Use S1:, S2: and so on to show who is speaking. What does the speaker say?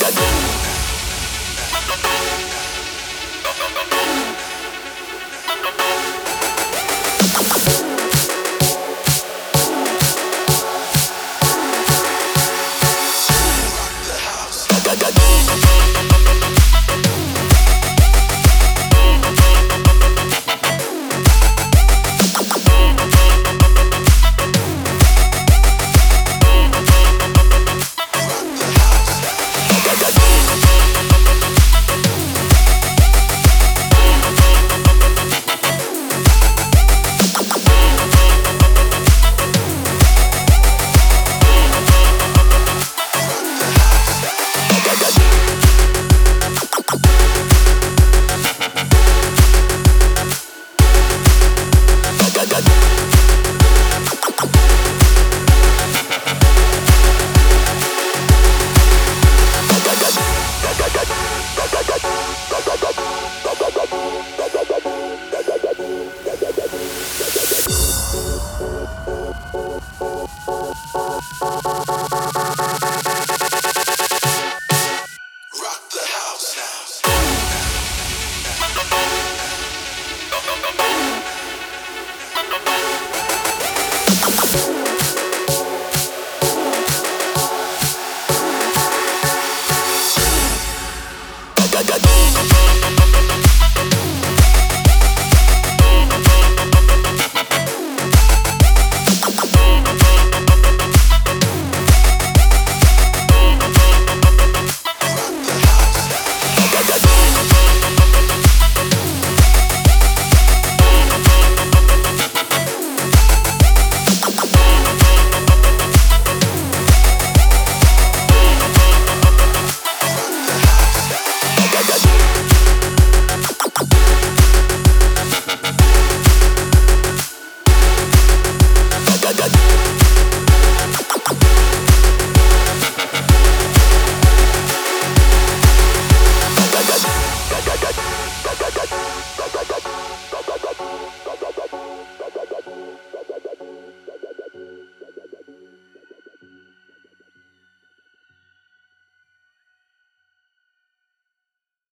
S1: da da da Boom.